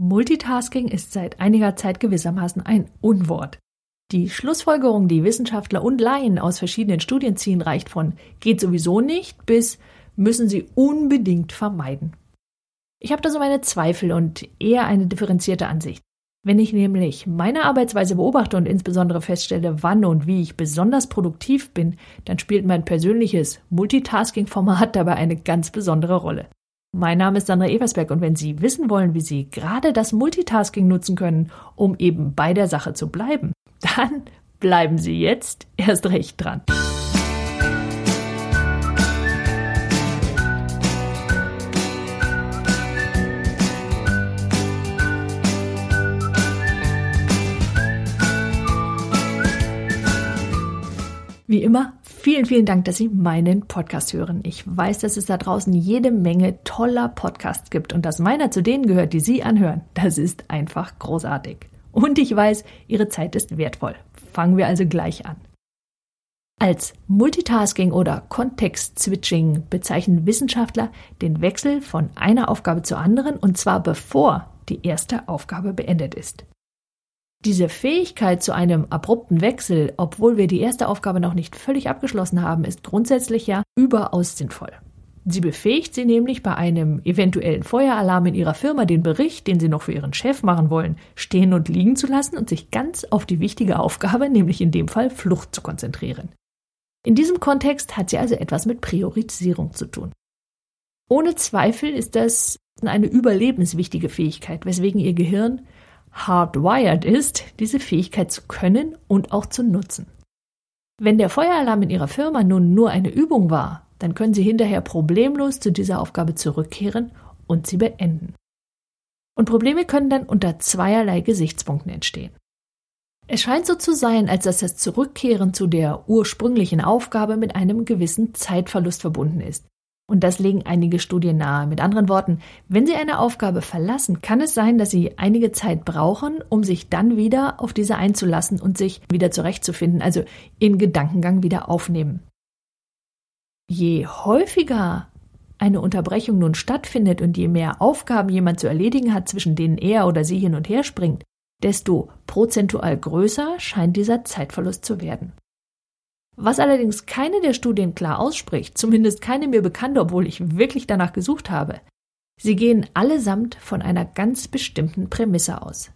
Multitasking ist seit einiger Zeit gewissermaßen ein Unwort. Die Schlussfolgerung, die Wissenschaftler und Laien aus verschiedenen Studien ziehen, reicht von geht sowieso nicht bis müssen Sie unbedingt vermeiden. Ich habe da so meine Zweifel und eher eine differenzierte Ansicht. Wenn ich nämlich meine Arbeitsweise beobachte und insbesondere feststelle, wann und wie ich besonders produktiv bin, dann spielt mein persönliches Multitasking-Format dabei eine ganz besondere Rolle. Mein Name ist Sandra Eversberg und wenn Sie wissen wollen, wie Sie gerade das Multitasking nutzen können, um eben bei der Sache zu bleiben, dann bleiben Sie jetzt erst recht dran. Wie immer, vielen, vielen Dank, dass Sie meinen Podcast hören. Ich weiß, dass es da draußen jede Menge toller Podcasts gibt und dass meiner zu denen gehört, die Sie anhören. Das ist einfach großartig. Und ich weiß, Ihre Zeit ist wertvoll. Fangen wir also gleich an. Als Multitasking oder Kontext-Switching bezeichnen Wissenschaftler den Wechsel von einer Aufgabe zur anderen und zwar bevor die erste Aufgabe beendet ist. Diese Fähigkeit zu einem abrupten Wechsel, obwohl wir die erste Aufgabe noch nicht völlig abgeschlossen haben, ist grundsätzlich ja überaus sinnvoll. Sie befähigt Sie nämlich bei einem eventuellen Feueralarm in Ihrer Firma den Bericht, den Sie noch für Ihren Chef machen wollen, stehen und liegen zu lassen und sich ganz auf die wichtige Aufgabe, nämlich in dem Fall Flucht, zu konzentrieren. In diesem Kontext hat sie also etwas mit Priorisierung zu tun. Ohne Zweifel ist das eine überlebenswichtige Fähigkeit, weswegen Ihr Gehirn hardwired ist, diese Fähigkeit zu können und auch zu nutzen. Wenn der Feueralarm in Ihrer Firma nun nur eine Übung war, dann können Sie hinterher problemlos zu dieser Aufgabe zurückkehren und sie beenden. Und Probleme können dann unter zweierlei Gesichtspunkten entstehen. Es scheint so zu sein, als dass das Zurückkehren zu der ursprünglichen Aufgabe mit einem gewissen Zeitverlust verbunden ist. Und das legen einige Studien nahe. Mit anderen Worten, wenn Sie eine Aufgabe verlassen, kann es sein, dass Sie einige Zeit brauchen, um sich dann wieder auf diese einzulassen und sich wieder zurechtzufinden, also in Gedankengang wieder aufnehmen. Je häufiger eine Unterbrechung nun stattfindet und je mehr Aufgaben jemand zu erledigen hat, zwischen denen er oder sie hin und her springt, desto prozentual größer scheint dieser Zeitverlust zu werden. Was allerdings keine der Studien klar ausspricht, zumindest keine mir bekannte, obwohl ich wirklich danach gesucht habe, sie gehen allesamt von einer ganz bestimmten Prämisse aus.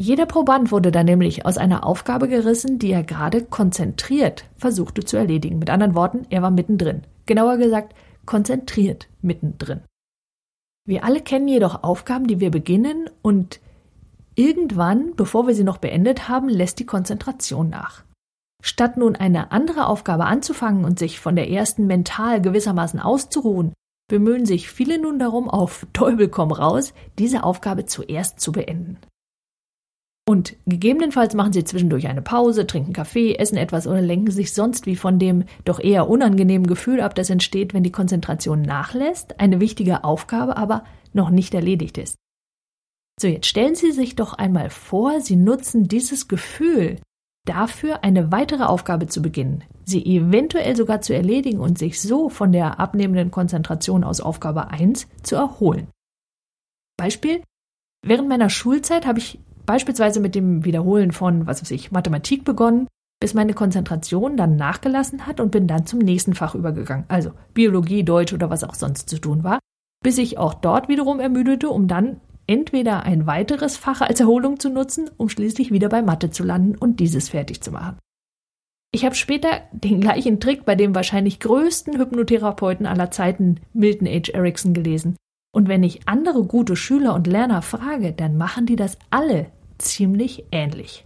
Jeder Proband wurde dann nämlich aus einer Aufgabe gerissen, die er gerade konzentriert versuchte zu erledigen. Mit anderen Worten, er war mittendrin. Genauer gesagt, konzentriert mittendrin. Wir alle kennen jedoch Aufgaben, die wir beginnen und irgendwann, bevor wir sie noch beendet haben, lässt die Konzentration nach. Statt nun eine andere Aufgabe anzufangen und sich von der ersten mental gewissermaßen auszuruhen, bemühen sich viele nun darum, auf Teufel komm raus, diese Aufgabe zuerst zu beenden. Und gegebenenfalls machen sie zwischendurch eine Pause, trinken Kaffee, essen etwas oder lenken sich sonst wie von dem doch eher unangenehmen Gefühl ab, das entsteht, wenn die Konzentration nachlässt, eine wichtige Aufgabe aber noch nicht erledigt ist. So, jetzt stellen Sie sich doch einmal vor, Sie nutzen dieses Gefühl, dafür eine weitere Aufgabe zu beginnen, sie eventuell sogar zu erledigen und sich so von der abnehmenden Konzentration aus Aufgabe 1 zu erholen. Beispiel, während meiner Schulzeit habe ich beispielsweise mit dem Wiederholen von, was weiß ich, Mathematik begonnen, bis meine Konzentration dann nachgelassen hat und bin dann zum nächsten Fach übergegangen, also Biologie, Deutsch oder was auch sonst zu tun war, bis ich auch dort wiederum ermüdete, um dann entweder ein weiteres Fach als Erholung zu nutzen, um schließlich wieder bei Mathe zu landen und dieses fertig zu machen. Ich habe später den gleichen Trick bei dem wahrscheinlich größten Hypnotherapeuten aller Zeiten, Milton H. Erickson, gelesen. Und wenn ich andere gute Schüler und Lerner frage, dann machen die das alle ziemlich ähnlich.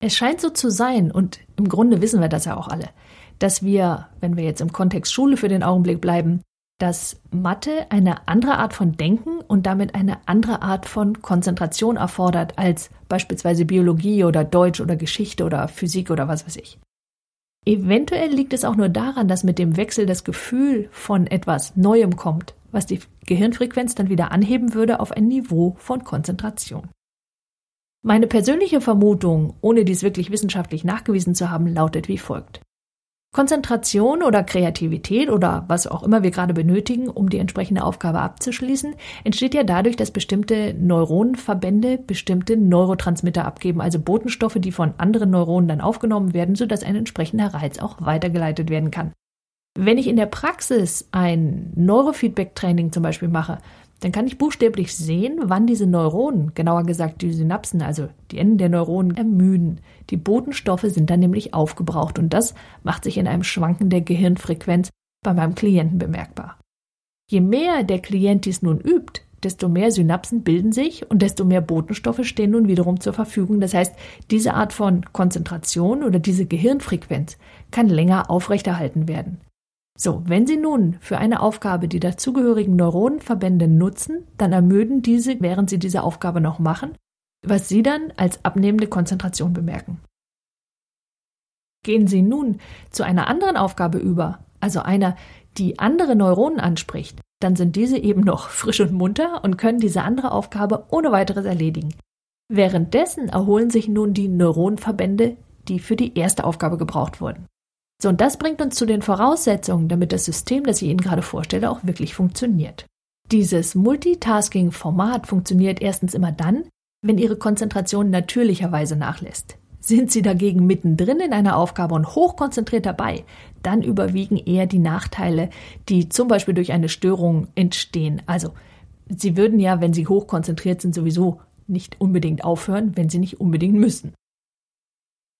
Es scheint so zu sein, und im Grunde wissen wir das ja auch alle, dass wir, wenn wir jetzt im Kontext Schule für den Augenblick bleiben, dass Mathe eine andere Art von Denken und damit eine andere Art von Konzentration erfordert als beispielsweise Biologie oder Deutsch oder Geschichte oder Physik oder was weiß ich. Eventuell liegt es auch nur daran, dass mit dem Wechsel das Gefühl von etwas Neuem kommt, was die Gehirnfrequenz dann wieder anheben würde auf ein Niveau von Konzentration. Meine persönliche Vermutung, ohne dies wirklich wissenschaftlich nachgewiesen zu haben, lautet wie folgt. Konzentration oder Kreativität oder was auch immer wir gerade benötigen, um die entsprechende Aufgabe abzuschließen, entsteht ja dadurch, dass bestimmte Neuronenverbände bestimmte Neurotransmitter abgeben, also Botenstoffe, die von anderen Neuronen dann aufgenommen werden, sodass ein entsprechender Reiz auch weitergeleitet werden kann. Wenn ich in der Praxis ein Neurofeedback-Training zum Beispiel mache, dann kann ich buchstäblich sehen, wann diese Neuronen, genauer gesagt die Synapsen, also die Enden der Neuronen, ermüden. Die Botenstoffe sind dann nämlich aufgebraucht und das macht sich in einem Schwanken der Gehirnfrequenz bei meinem Klienten bemerkbar. Je mehr der Klient dies nun übt, desto mehr Synapsen bilden sich und desto mehr Botenstoffe stehen nun wiederum zur Verfügung. Das heißt, diese Art von Konzentration oder diese Gehirnfrequenz kann länger aufrechterhalten werden. So, wenn Sie nun für eine Aufgabe die dazugehörigen Neuronenverbände nutzen, dann ermüden diese, während Sie diese Aufgabe noch machen, was Sie dann als abnehmende Konzentration bemerken. Gehen Sie nun zu einer anderen Aufgabe über, also einer, die andere Neuronen anspricht, dann sind diese eben noch frisch und munter und können diese andere Aufgabe ohne weiteres erledigen. Währenddessen erholen sich nun die Neuronenverbände, die für die erste Aufgabe gebraucht wurden. So, und das bringt uns zu den Voraussetzungen, damit das System, das ich Ihnen gerade vorstelle, auch wirklich funktioniert. Dieses Multitasking-Format funktioniert erstens immer dann, wenn Ihre Konzentration natürlicherweise nachlässt. Sind Sie dagegen mittendrin in einer Aufgabe und hochkonzentriert dabei, dann überwiegen eher die Nachteile, die zum Beispiel durch eine Störung entstehen. Also, Sie würden ja, wenn Sie hochkonzentriert sind, sowieso nicht unbedingt aufhören, wenn Sie nicht unbedingt müssen.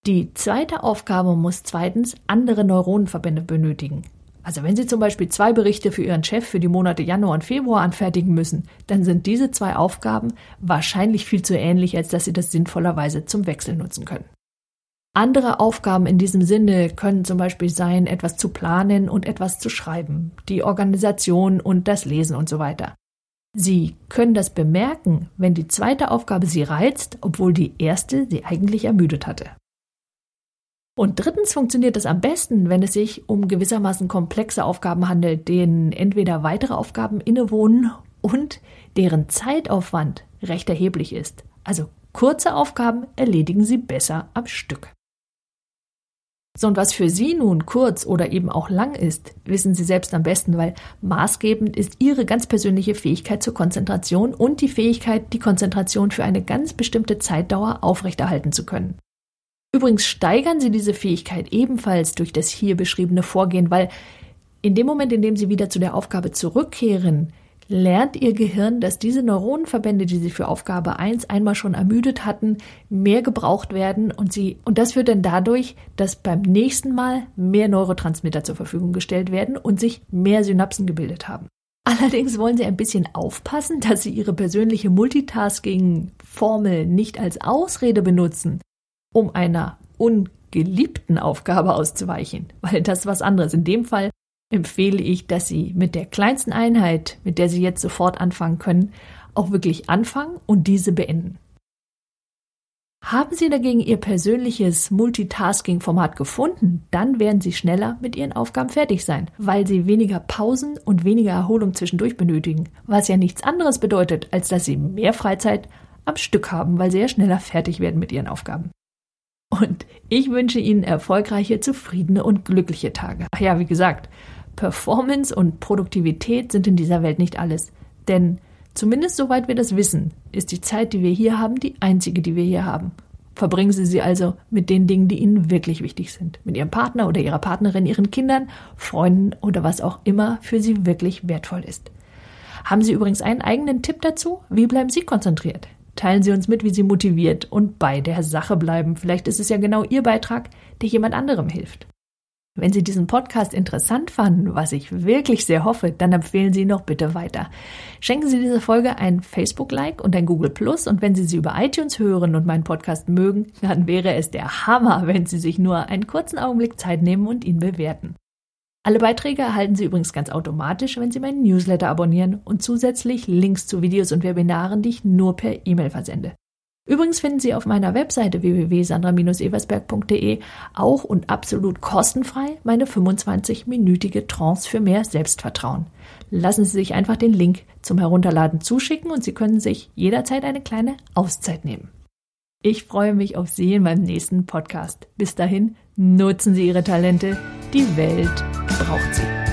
Die zweite Aufgabe muss zweitens andere Neuronenverbände benötigen. Also wenn Sie zum Beispiel zwei Berichte für Ihren Chef für die Monate Januar und Februar anfertigen müssen, dann sind diese zwei Aufgaben wahrscheinlich viel zu ähnlich, als dass Sie das sinnvollerweise zum Wechsel nutzen können. Andere Aufgaben in diesem Sinne können zum Beispiel sein, etwas zu planen und etwas zu schreiben, die Organisation und das Lesen und so weiter. Sie können das bemerken, wenn die zweite Aufgabe Sie reizt, obwohl die erste Sie eigentlich ermüdet hatte. Und drittens funktioniert es am besten, wenn es sich um gewissermaßen komplexe Aufgaben handelt, denen entweder weitere Aufgaben innewohnen und deren Zeitaufwand recht erheblich ist. Also kurze Aufgaben erledigen Sie besser am Stück. So, und was für Sie nun kurz oder eben auch lang ist, wissen Sie selbst am besten, weil maßgebend ist Ihre ganz persönliche Fähigkeit zur Konzentration und die Fähigkeit, die Konzentration für eine ganz bestimmte Zeitdauer aufrechterhalten zu können. Übrigens steigern Sie diese Fähigkeit ebenfalls durch das hier beschriebene Vorgehen, weil in dem Moment, in dem Sie wieder zu der Aufgabe zurückkehren, lernt Ihr Gehirn, dass diese Neuronenverbände, die Sie für Aufgabe 1 einmal schon ermüdet hatten, mehr gebraucht werden und Sie, und das führt dann dadurch, dass beim nächsten Mal mehr Neurotransmitter zur Verfügung gestellt werden und sich mehr Synapsen gebildet haben. Allerdings wollen Sie ein bisschen aufpassen, dass Sie Ihre persönliche Multitasking-Formel nicht als Ausrede benutzen, um einer ungeliebten Aufgabe auszuweichen, weil das was anderes. In dem Fall empfehle ich, dass Sie mit der kleinsten Einheit, mit der Sie jetzt sofort anfangen können, auch wirklich anfangen und diese beenden. Haben Sie dagegen Ihr persönliches Multitasking-Format gefunden, dann werden Sie schneller mit Ihren Aufgaben fertig sein, weil Sie weniger Pausen und weniger Erholung zwischendurch benötigen, was ja nichts anderes bedeutet, als dass Sie mehr Freizeit am Stück haben, weil Sie ja schneller fertig werden mit Ihren Aufgaben. Und ich wünsche Ihnen erfolgreiche, zufriedene und glückliche Tage. Ach ja, wie gesagt, Performance und Produktivität sind in dieser Welt nicht alles. Denn zumindest soweit wir das wissen, ist die Zeit, die wir hier haben, die einzige, die wir hier haben. Verbringen Sie sie also mit den Dingen, die Ihnen wirklich wichtig sind. Mit Ihrem Partner oder Ihrer Partnerin, Ihren Kindern, Freunden oder was auch immer für Sie wirklich wertvoll ist. Haben Sie übrigens einen eigenen Tipp dazu? Wie bleiben Sie konzentriert? Teilen Sie uns mit, wie Sie motiviert und bei der Sache bleiben. Vielleicht ist es ja genau Ihr Beitrag, der jemand anderem hilft. Wenn Sie diesen Podcast interessant fanden, was ich wirklich sehr hoffe, dann empfehlen Sie ihn noch bitte weiter. Schenken Sie dieser Folge ein Facebook-Like und ein Google Plus und wenn Sie sie über iTunes hören und meinen Podcast mögen, dann wäre es der Hammer, wenn Sie sich nur einen kurzen Augenblick Zeit nehmen und ihn bewerten. Alle Beiträge erhalten Sie übrigens ganz automatisch, wenn Sie meinen Newsletter abonnieren und zusätzlich Links zu Videos und Webinaren, die ich nur per E-Mail versende. Übrigens finden Sie auf meiner Webseite www.sandra-eversberg.de auch und absolut kostenfrei meine 25-minütige Trance für mehr Selbstvertrauen. Lassen Sie sich einfach den Link zum Herunterladen zuschicken und Sie können sich jederzeit eine kleine Auszeit nehmen. Ich freue mich auf Sie in meinem nächsten Podcast. Bis dahin, nutzen Sie Ihre Talente. Die Welt braucht sie.